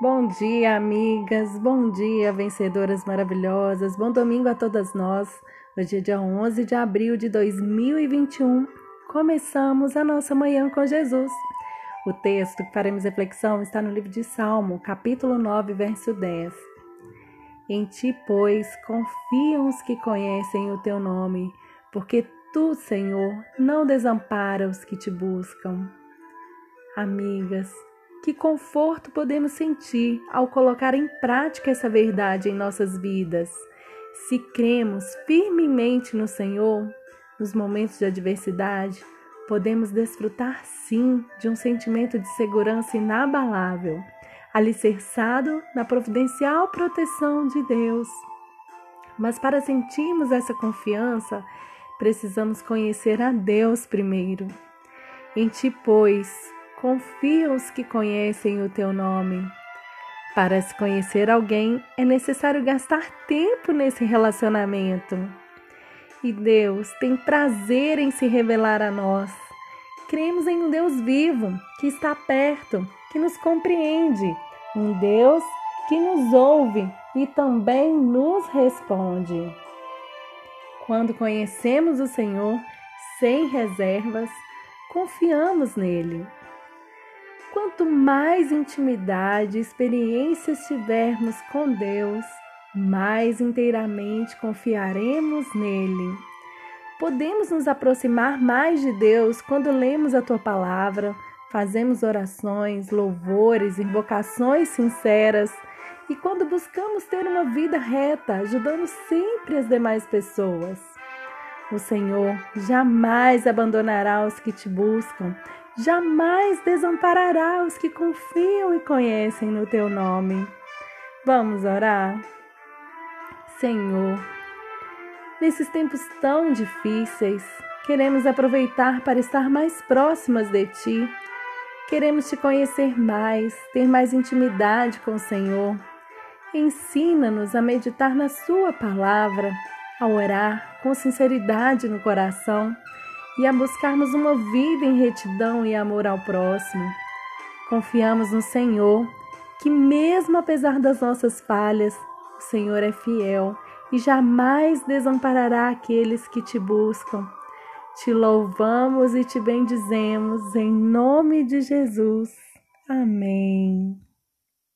Bom dia, amigas. Bom dia, vencedoras maravilhosas. Bom domingo a todas nós. Hoje é dia 11 de abril de 2021. Começamos a nossa manhã com Jesus. O texto que faremos reflexão está no livro de Salmo, capítulo 9, verso 10. Em ti, pois, confiam os que conhecem o teu nome, porque tu, Senhor, não desampara os que te buscam. Amigas, que conforto podemos sentir ao colocar em prática essa verdade em nossas vidas? Se cremos firmemente no Senhor, nos momentos de adversidade, podemos desfrutar sim de um sentimento de segurança inabalável, alicerçado na providencial proteção de Deus. Mas para sentirmos essa confiança, precisamos conhecer a Deus primeiro. Em ti, pois, confia os que conhecem o teu nome. Para se conhecer alguém, é necessário gastar tempo nesse relacionamento. E Deus tem prazer em se revelar a nós. Cremos em um Deus vivo, que está perto, que nos compreende, um Deus que nos ouve e também nos responde. Quando conhecemos o Senhor sem reservas, confiamos nele. Quanto mais intimidade e experiências tivermos com Deus, mais inteiramente confiaremos nele. Podemos nos aproximar mais de Deus quando lemos a tua palavra, fazemos orações, louvores, invocações sinceras e quando buscamos ter uma vida reta, ajudando sempre as demais pessoas. O Senhor jamais abandonará os que te buscam, jamais desamparará os que confiam e conhecem no teu nome. Vamos orar? Senhor, nesses tempos tão difíceis, queremos aproveitar para estar mais próximas de ti. Queremos te conhecer mais, ter mais intimidade com o Senhor. Ensina-nos a meditar na Sua palavra, a orar com sinceridade no coração e a buscarmos uma vida em retidão e amor ao próximo. Confiamos no Senhor, que mesmo apesar das nossas falhas, o Senhor é fiel e jamais desamparará aqueles que te buscam. Te louvamos e te bendizemos em nome de Jesus. Amém.